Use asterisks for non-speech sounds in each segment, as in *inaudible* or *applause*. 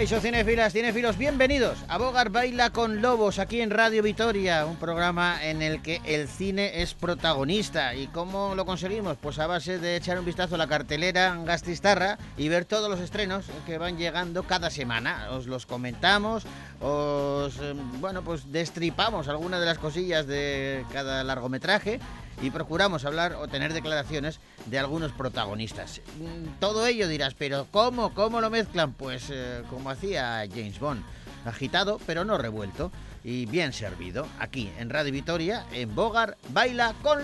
Caixo Cinefilas, Cinefilos, bienvenidos a Bogar Baila con Lobos aquí en Radio Vitoria, un programa en el que el cine es protagonista. ¿Y cómo lo conseguimos? Pues a base de echar un vistazo a la cartelera Gastistarra y ver todos los estrenos que van llegando cada semana. Os los comentamos, os, eh, bueno, pues destripamos algunas de las cosillas de cada largometraje y procuramos hablar o tener declaraciones de algunos protagonistas. Mm, todo ello dirás, pero ¿cómo? ¿Cómo lo mezclan? Pues eh, como hacía James Bond, agitado pero no revuelto y bien servido, aquí en Radio Vitoria, en Bogar, Baila con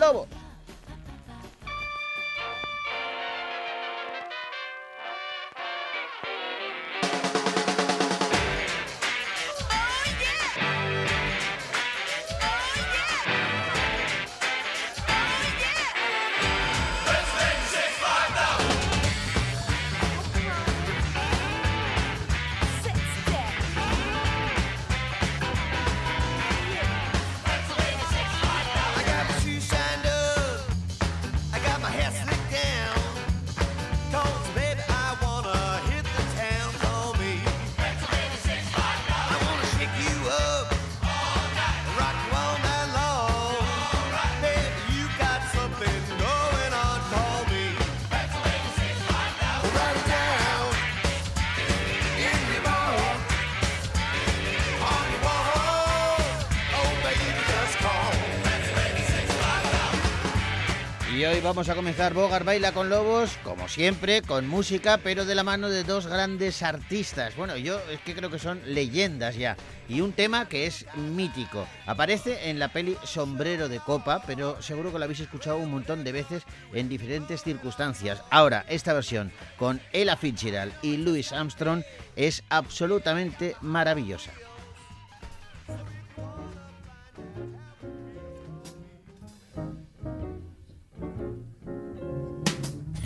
Lobo. vamos a comenzar Bogar Baila con Lobos, como siempre, con música, pero de la mano de dos grandes artistas. Bueno, yo es que creo que son leyendas ya. Y un tema que es mítico. Aparece en la peli Sombrero de Copa, pero seguro que lo habéis escuchado un montón de veces en diferentes circunstancias. Ahora, esta versión con Ella Fitzgerald y Louis Armstrong es absolutamente maravillosa.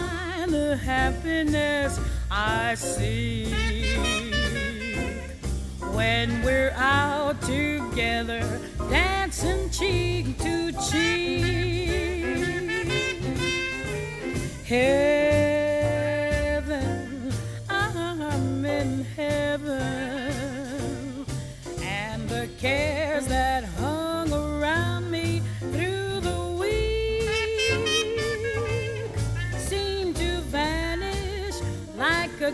find the happiness I see when we're out together, dancing cheek to cheek. Hey.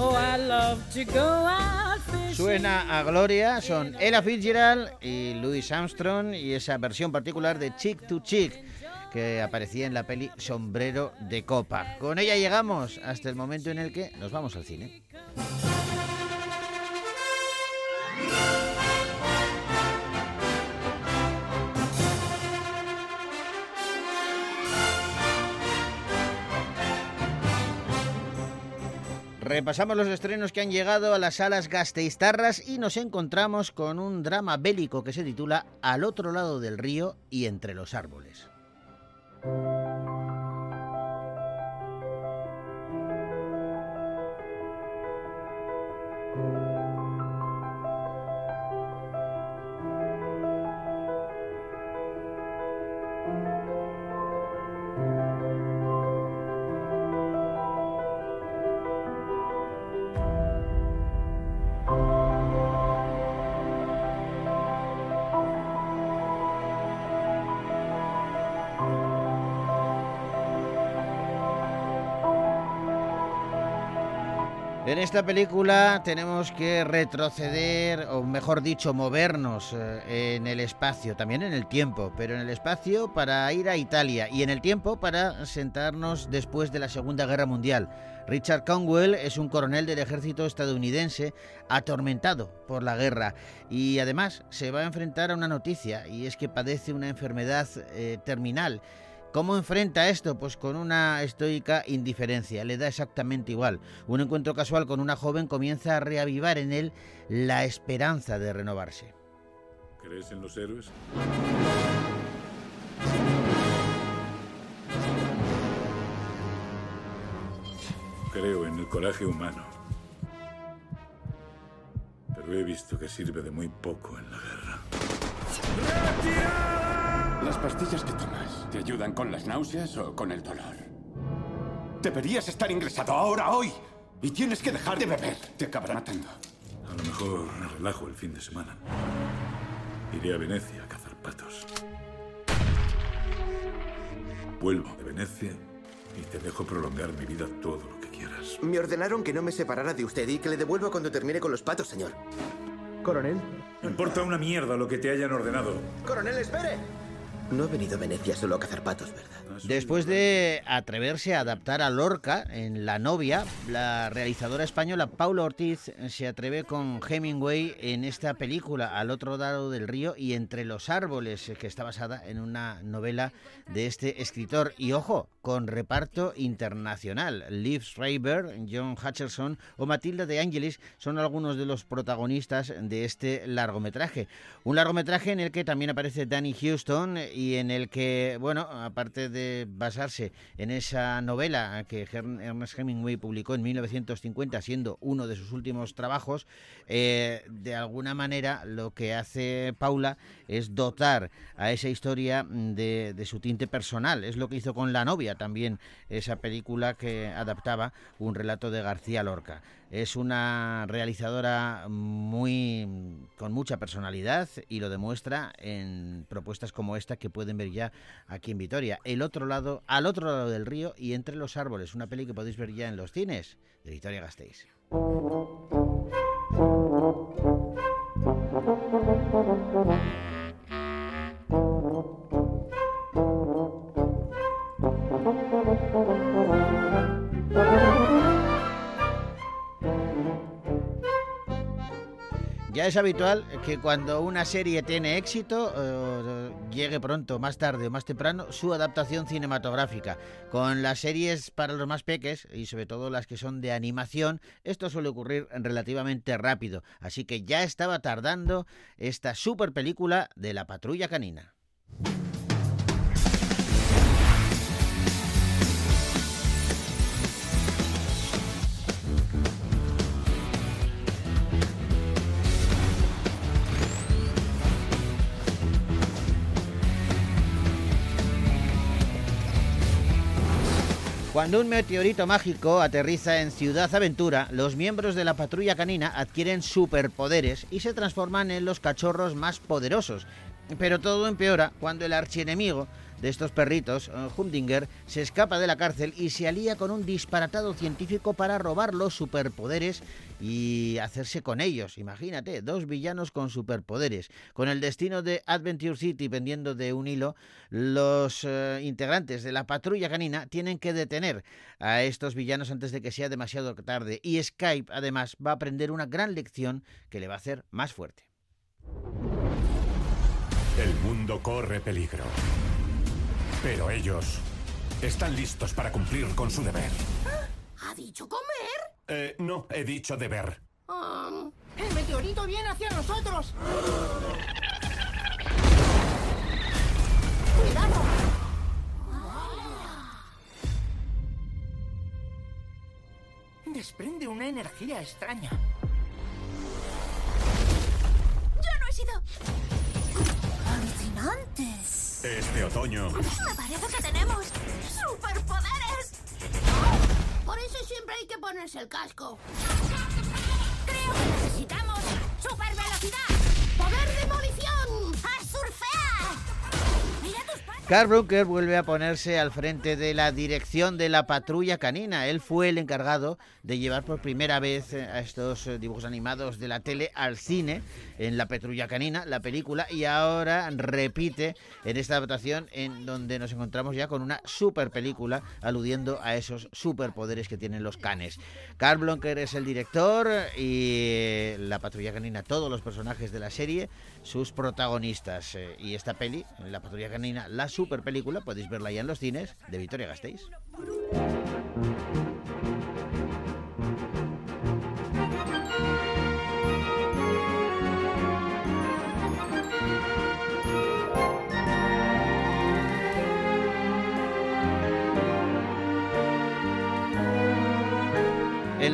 Oh, I love to go out. Suena a Gloria, son Ella Fitzgerald y Louis Armstrong y esa versión particular de Chick to Chick que aparecía en la peli Sombrero de Copa. Con ella llegamos hasta el momento en el que nos vamos al cine. Repasamos los estrenos que han llegado a las salas gasteiztarras y nos encontramos con un drama bélico que se titula Al otro lado del río y entre los árboles. En esta película tenemos que retroceder, o mejor dicho, movernos eh, en el espacio, también en el tiempo, pero en el espacio para ir a Italia y en el tiempo para sentarnos después de la Segunda Guerra Mundial. Richard Conwell es un coronel del ejército estadounidense atormentado por la guerra y además se va a enfrentar a una noticia y es que padece una enfermedad eh, terminal. ¿Cómo enfrenta esto? Pues con una estoica indiferencia, le da exactamente igual. Un encuentro casual con una joven comienza a reavivar en él la esperanza de renovarse. ¿Crees en los héroes? Creo en el coraje humano. Pero he visto que sirve de muy poco en la guerra. Las pastillas que tomas, ¿te ayudan con las náuseas o con el dolor? Deberías estar ingresado ahora, hoy. Y tienes que dejar de beber. Te acabará matando. A lo mejor me relajo el fin de semana. Iré a Venecia a cazar patos. Vuelvo de Venecia y te dejo prolongar mi vida todo lo que quieras. Me ordenaron que no me separara de usted y que le devuelva cuando termine con los patos, señor. Coronel. Me importa una mierda lo que te hayan ordenado. Coronel, espere. No he venido a Venecia solo a cazar patos, ¿verdad? Después de atreverse a adaptar a Lorca en La novia, la realizadora española Paula Ortiz se atreve con Hemingway en esta película, Al otro lado del río y entre los árboles, que está basada en una novela de este escritor. Y ojo, con reparto internacional. Liv Schreiber, John Hutcherson o Matilda de Angelis son algunos de los protagonistas de este largometraje. Un largometraje en el que también aparece Danny Houston y en el que, bueno, aparte de basarse en esa novela que Ernest Hemingway publicó en 1950, siendo uno de sus últimos trabajos, eh, de alguna manera lo que hace Paula es dotar a esa historia de, de su tinte personal. Es lo que hizo con La novia también, esa película que adaptaba un relato de García Lorca. Es una realizadora muy con mucha personalidad y lo demuestra en propuestas como esta que pueden ver ya aquí en Vitoria. El otro lado, al otro lado del río y entre los árboles, una peli que podéis ver ya en los cines de Vitoria Gasteiz. *laughs* Ya es habitual que cuando una serie tiene éxito, llegue pronto, más tarde o más temprano, su adaptación cinematográfica. Con las series para los más peques y sobre todo las que son de animación, esto suele ocurrir relativamente rápido. Así que ya estaba tardando esta super película de la patrulla canina. Cuando un meteorito mágico aterriza en Ciudad Aventura, los miembros de la patrulla canina adquieren superpoderes y se transforman en los cachorros más poderosos. Pero todo empeora cuando el archienemigo de estos perritos, eh, Humdinger, se escapa de la cárcel y se alía con un disparatado científico para robar los superpoderes y hacerse con ellos. Imagínate, dos villanos con superpoderes. Con el destino de Adventure City pendiendo de un hilo, los eh, integrantes de la patrulla canina tienen que detener a estos villanos antes de que sea demasiado tarde. Y Skype, además, va a aprender una gran lección que le va a hacer más fuerte. El mundo corre peligro. Pero ellos están listos para cumplir con su deber. ¿Ha dicho comer? Eh, no, he dicho deber. Um, ¡El meteorito viene hacia nosotros! ¡Cuidado! Desprende una energía extraña. ¡Yo no he sido! ¡Alucinantes! Este otoño, Me parece que tenemos superpoderes. Por eso siempre hay que ponerse el casco. Creo que necesitamos supervelocidad. Carl Brooker vuelve a ponerse al frente de la dirección de la patrulla canina. Él fue el encargado de llevar por primera vez eh, a estos eh, dibujos animados de la tele al cine en la patrulla canina, la película, y ahora repite en esta adaptación en donde nos encontramos ya con una super película aludiendo a esos superpoderes que tienen los canes. Carl Blonker es el director y la patrulla canina, todos los personajes de la serie, sus protagonistas. Eh, Y esta peli, la patrulla canina, la super película, podéis verla ya en los cines de Victoria Gasteiz.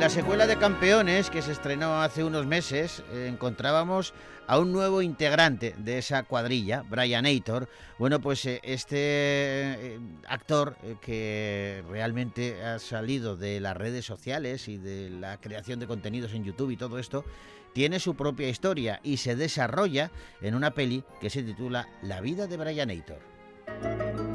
La secuela de Campeones, que se estrenó hace unos meses, eh, encontrábamos a un nuevo integrante de esa cuadrilla, Brian Aitor. Bueno, pues eh, este eh, actor que realmente ha salido de las redes sociales y de la creación de contenidos en YouTube y todo esto, tiene su propia historia y se desarrolla en una peli que se titula La vida de Brian Aitor.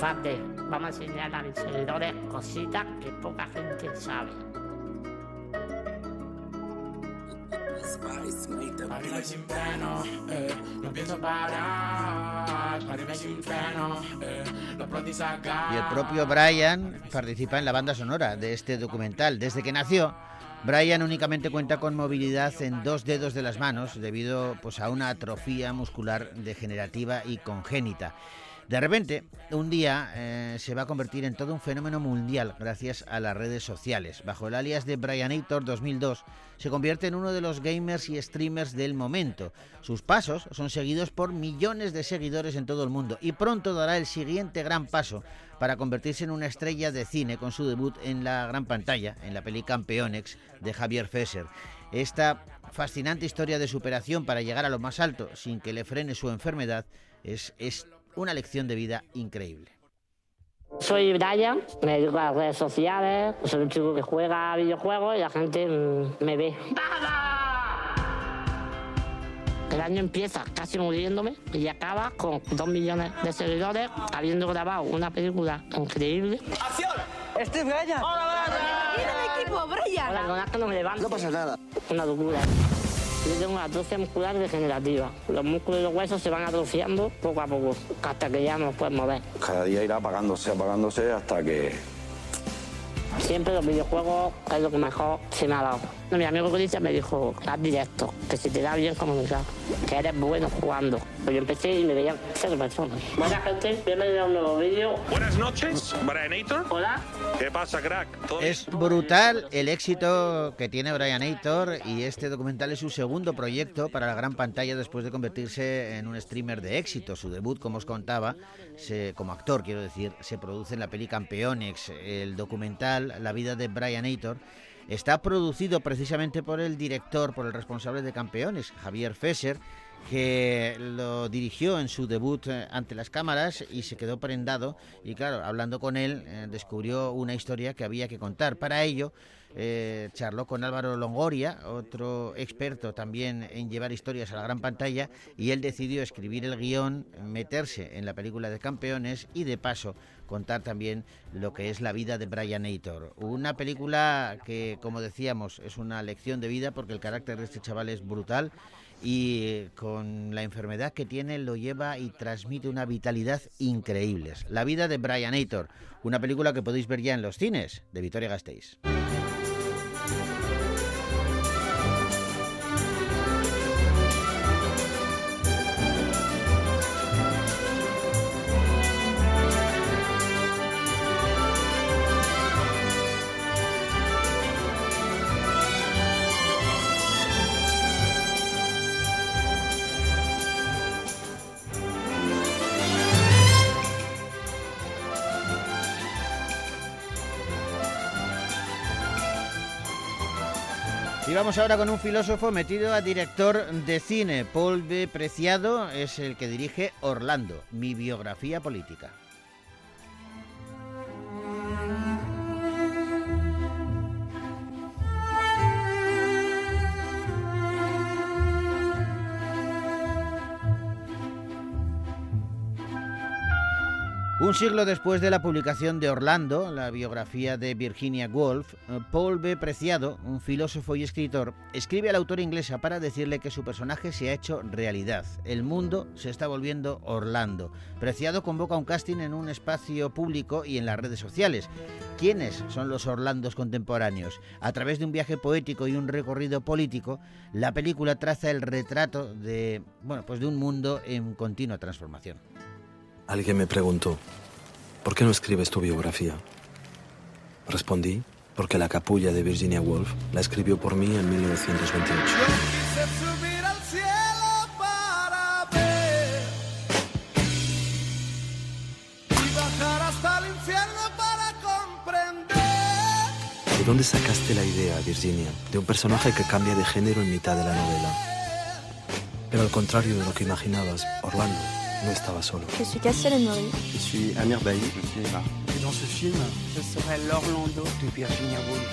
Fate, vamos a enseñar a mis seguidores cositas que poca gente sabe. Arriba sin freno, eh, no pienso parar. Arriba sin freno, eh, lo pronto. Y el propio Brian participa en la banda sonora de este documental. Desde que nació, Brian únicamente cuenta con movilidad en dos dedos de las manos debido pues, a una atrofia muscular degenerativa y congénita. De repente, un día eh, se va a convertir en todo un fenómeno mundial gracias a las redes sociales. Bajo el alias de Brianator 2002, se convierte en uno de los gamers y streamers del momento. Sus pasos son seguidos por millones de seguidores en todo el mundo y pronto dará el siguiente gran paso para convertirse en una estrella de cine con su debut en la gran pantalla, en la peli Campeonex de Javier Fesser. Esta fascinante historia de superación para llegar a lo más alto sin que le frene su enfermedad es, es una lección de vida increíble. Soy Brian, me dedico a las redes sociales, soy un chico que juega a videojuegos y la gente mm, me ve. El año empieza casi muriéndome y acaba con dos millones de seguidores, habiendo grabado una película increíble. Este es Brian. ¡Mira el equipo, Brian! Hola, que no me levanto. No pasa nada. Una locura. Yo tengo una atrofia muscular degenerativa. Los músculos y los huesos se van atrofiando poco a poco, hasta que ya no los puedes mover. Cada día irá apagándose, apagándose hasta que Siempre los videojuegos es lo que mejor se me ha dado. No, mi amigo Cristian me dijo, haz directo, que si te da bien comunicar, que eres bueno jugando. Pues yo empecé y me veían cero personas. Buena gente, bienvenido a un nuevo vídeo. Buenas noches, Brianator. Hola. ¿Qué pasa, crack? ¿Todo Es brutal el éxito que tiene Brian Aitor y este documental es su segundo proyecto para la gran pantalla después de convertirse en un streamer de éxito. Su debut, como os contaba, se- como actor, quiero decir, se produce en la peli Campeones. El documental La vida de Brian Aitor está producido precisamente por el director, por el responsable de Campeones, Javier Fesser, que lo dirigió en su debut eh, ante las cámaras y se quedó prendado y claro, hablando con él eh, descubrió una historia que había que contar. Para ello eh, charló con Álvaro Longoria, otro experto también en llevar historias a la gran pantalla y él decidió escribir el guion, meterse en la película de campeones y de paso contar también lo que es la vida de Brian Aitor. Una película que, como decíamos, es una lección de vida porque el carácter de este chaval es brutal y eh, con la enfermedad que tiene lo lleva y transmite una vitalidad increíble. La vida de Brian Aitor, una película que podéis ver ya en los cines de Vitoria Gasteiz. Vamos ahora con un filósofo metido a director de cine. Paul B. Preciado es el que dirige Orlando, mi biografía política. Un siglo después de la publicación de Orlando, la biografía de Virginia Woolf, eh, Paul B. Preciado, un filósofo y escritor, escribe a la autora inglesa para decirle que su personaje se ha hecho realidad. El mundo se está volviendo Orlando. Preciado convoca un casting en un espacio público y en las redes sociales. ¿Quiénes son los Orlandos contemporáneos? A través de un viaje poético y un recorrido político, la película traza el retrato de, bueno, pues de un mundo en continua transformación. Alguien me preguntó, ¿por qué no escribes tu biografía? Respondí, porque la capulla de Virginia Woolf la escribió por mí en 1928. Quise subir al cielo para ver y bajar hasta el infierno para comprender. ¿De dónde sacaste la idea, Virginia, de un personaje que cambia de género en mitad de la novela? Pero al contrario de lo que imaginabas, Orlando no estaba solo. Je suis Cassiel Emery. Je suis Amir Bailly, je suis Eva. Et dans ce film, je serai l'Orlando de Virginia Woolf.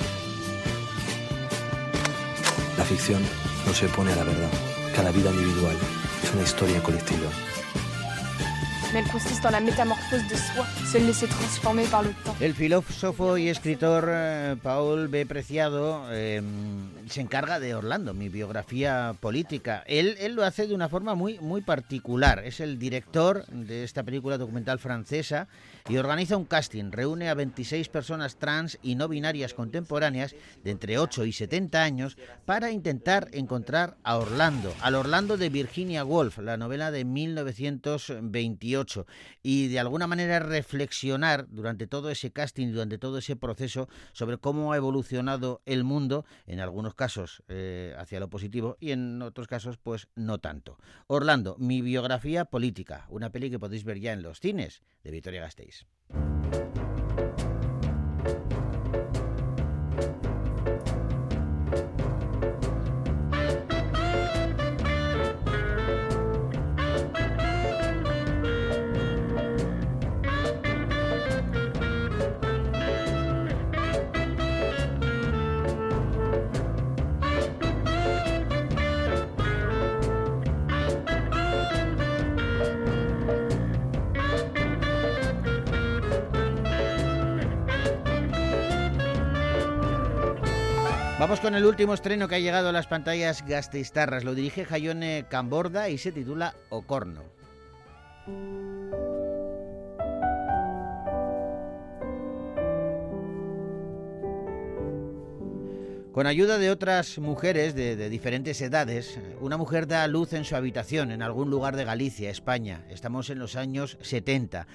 La ficción no se opone a la verdad. Cada vida individual es una historia colectiva. Mais elle consiste en la métamorphose de soi, se laisser transformer par le temps. El filósofo y escritor eh, Paul B. Preciado eh, se encarga de Orlando, mi biografía política. Él, él lo hace de una forma muy, muy particular. Es el director de esta película documental francesa y organiza un casting. Reúne a 26 personas trans y no binarias contemporáneas de entre 8 y 70 años para intentar encontrar a Orlando, al Orlando de Virginia Woolf, la novela de 1928 y de alguna manera reflexionar durante todo ese casting, durante todo ese proceso sobre cómo ha evolucionado el mundo, en algunos casos eh, hacia lo positivo y en otros casos pues no tanto. Orlando, mi biografía política, una peli que podéis ver ya en los cines de Victoria Gasteiz. Thanks. Vamos con el último estreno que ha llegado a las pantallas gasteiztarras. Lo dirige Jayone Camborda y se titula Ocorno. Con ayuda de otras mujeres de, diferentes edades, una mujer da luz en su habitación en algún lugar de Galicia, España. Estamos en los años 70.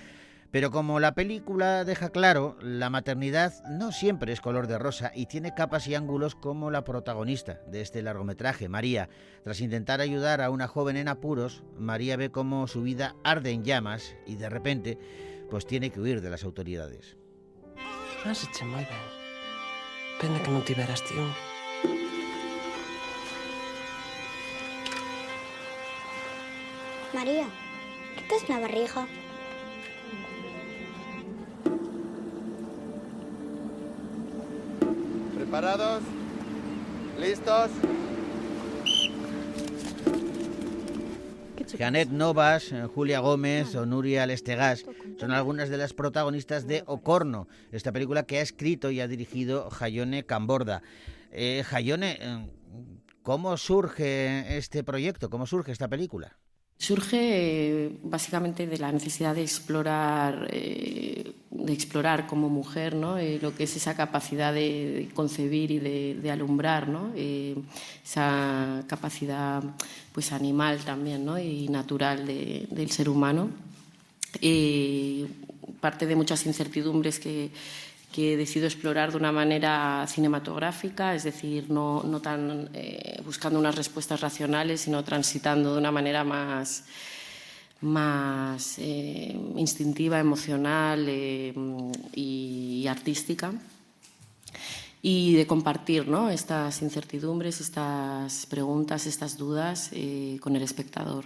Pero como la película deja claro, la maternidad no siempre es color de rosa y tiene capas y ángulos como la protagonista de este largometraje, María. Tras intentar ayudar a una joven en apuros, María ve cómo su vida arde en llamas y de repente, pues tiene que huir de las autoridades. Pena que non tiveras tío. María, que tes na barriga? ¿Preparados? ¿Listos? Janet Novas, eh, Julia Gómez o Nuria Lestegas son algunas de las protagonistas de Ocorno, esta película que ha escrito y ha dirigido Jayone Camborda. Eh, Jayone, eh, ¿cómo surge este proyecto? ¿Cómo surge esta película? Surge eh, básicamente de la necesidad de explorar, eh, de explorar como mujer ¿no? Eh, lo que es esa capacidad de, concebir y de, alumbrar, ¿no? esa capacidad pues, animal también ¿no? y natural del ser humano. parte de muchas incertidumbres que, que decido explorar de una manera cinematográfica, es decir, no, tan eh, buscando unas respuestas racionales, sino transitando de una manera más, más eh, instintiva, emocional eh, y, artística. Y de compartir ¿no? estas incertidumbres, estas preguntas, estas dudas con el espectador.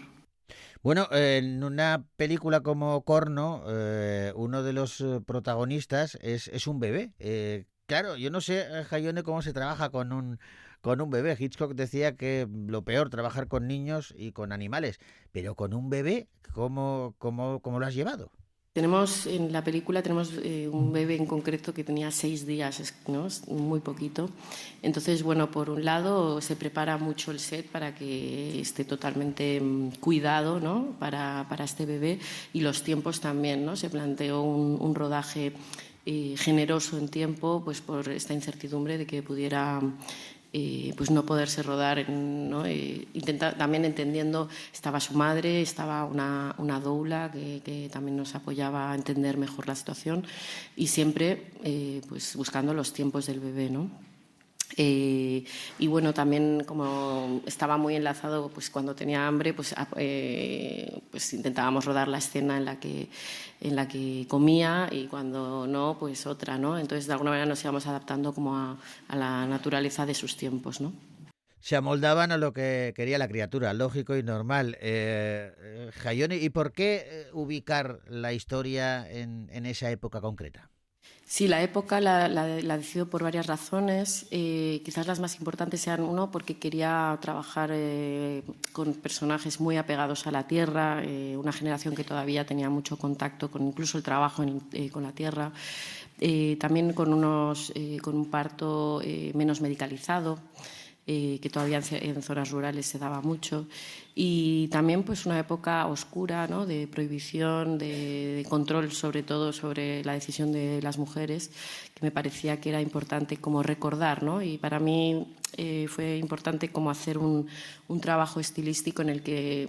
Bueno, en una película como Corno, eh, uno de los eh, protagonistas es, es un bebé. Eh, claro, yo no sé, Jayone, cómo se trabaja con un, con un bebé. Hitchcock decía que lo peor, trabajar con niños y con animales, pero con un bebé, ¿cómo, cómo, cómo lo has llevado? Tenemos en la película tenemos eh, un bebé en concreto que tenía seis días, ¿no? muy poquito. Entonces, bueno, por un lado se prepara mucho el set para que esté totalmente mm, cuidado, ¿no? Para, para este bebé y los tiempos también, ¿no? Se planteó un, un rodaje eh, generoso en tiempo, pues por esta incertidumbre de que pudiera pues no poderse rodar, ¿no? también entendiendo, estaba su madre, estaba una, una doula que, también nos apoyaba a entender mejor la situación y siempre eh, pues buscando los tiempos del bebé, ¿no? Eh, y bueno, también como estaba muy enlazado, pues cuando tenía hambre, pues, eh, pues intentábamos rodar la escena en la, que, en la que comía y cuando no, pues otra, ¿no? Entonces de alguna manera nos íbamos adaptando como a, la naturaleza de sus tiempos, ¿no? Se amoldaban a lo que quería la criatura, lógico y normal. Eh, Jayoni, ¿y por qué ubicar la historia en esa época concreta? Sí, la época la, la, decido por varias razones. Eh, quizás las más importantes sean, uno, porque quería trabajar eh, con personajes muy apegados a la tierra, eh, una generación que todavía tenía mucho contacto con incluso el trabajo con la tierra. también con, unos, con un parto menos medicalizado. Eh, que todavía en, zonas rurales se daba mucho, y también pues una época oscura ¿no? de prohibición, de, control sobre todo sobre la decisión de las mujeres, que me parecía que era importante como recordar, ¿no? y para mí eh, fue importante como hacer un, un trabajo estilístico en el que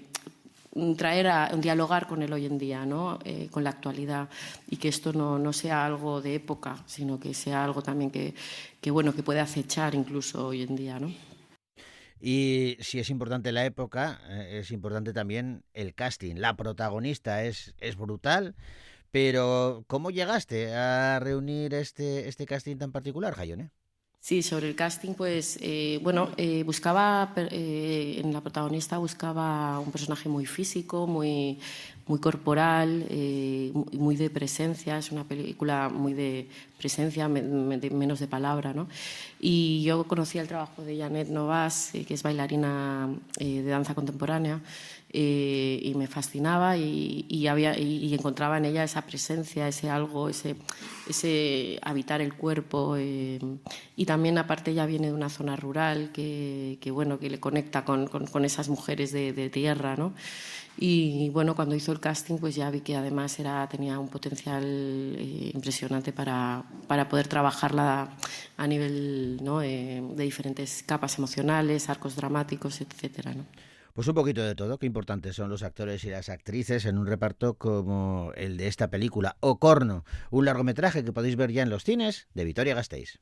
traer a dialogar con el hoy en día, ¿no? Eh, con la actualidad y que esto no, no, sea algo de época, sino que sea algo también que, que, bueno que puede acechar incluso hoy en día, ¿no? Y si es importante la época, eh, es importante también el casting. La protagonista es, brutal, pero ¿cómo llegaste a reunir este, este casting tan particular, Jayone? Sí, sobre el casting, pues, eh, bueno, eh, buscaba, eh, en la protagonista buscaba un personaje muy físico, muy, muy corporal, muy de presencia, es una película muy de presencia, menos de palabra, ¿no? Y yo conocía el trabajo de Janet Novas, que es bailarina de danza contemporánea, y me fascinaba y, había, y, encontraba en ella esa presencia, ese algo, ese, ese habitar el cuerpo. Eh, y también aparte ella viene de una zona rural que, que bueno, que le conecta con, con, esas mujeres de, de tierra, ¿no? Y bueno, cuando hizo el casting, pues ya vi que además era, tenía un potencial eh, impresionante para, para, poder trabajarla a nivel ¿no? eh, de diferentes capas emocionales, arcos dramáticos, etcétera. ¿no? Pues un poquito de todo, qué importantes son los actores y las actrices en un reparto como el de esta película, Ocorno, un largometraje que podéis ver ya en los cines de Vitoria Gasteiz.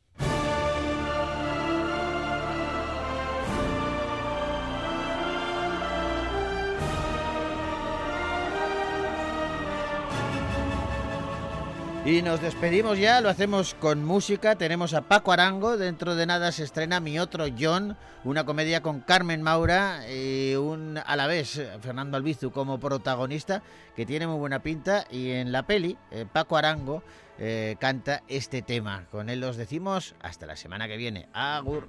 Y nos despedimos ya, lo hacemos con música. Tenemos a Paco Arango, dentro de nada se estrena Mi Otro John, una comedia con Carmen Maura y un a la vez Fernando Albizu como protagonista, que tiene muy buena pinta. Y en la peli, eh, Paco Arango eh, canta este tema. Con él los decimos hasta la semana que viene. Agur.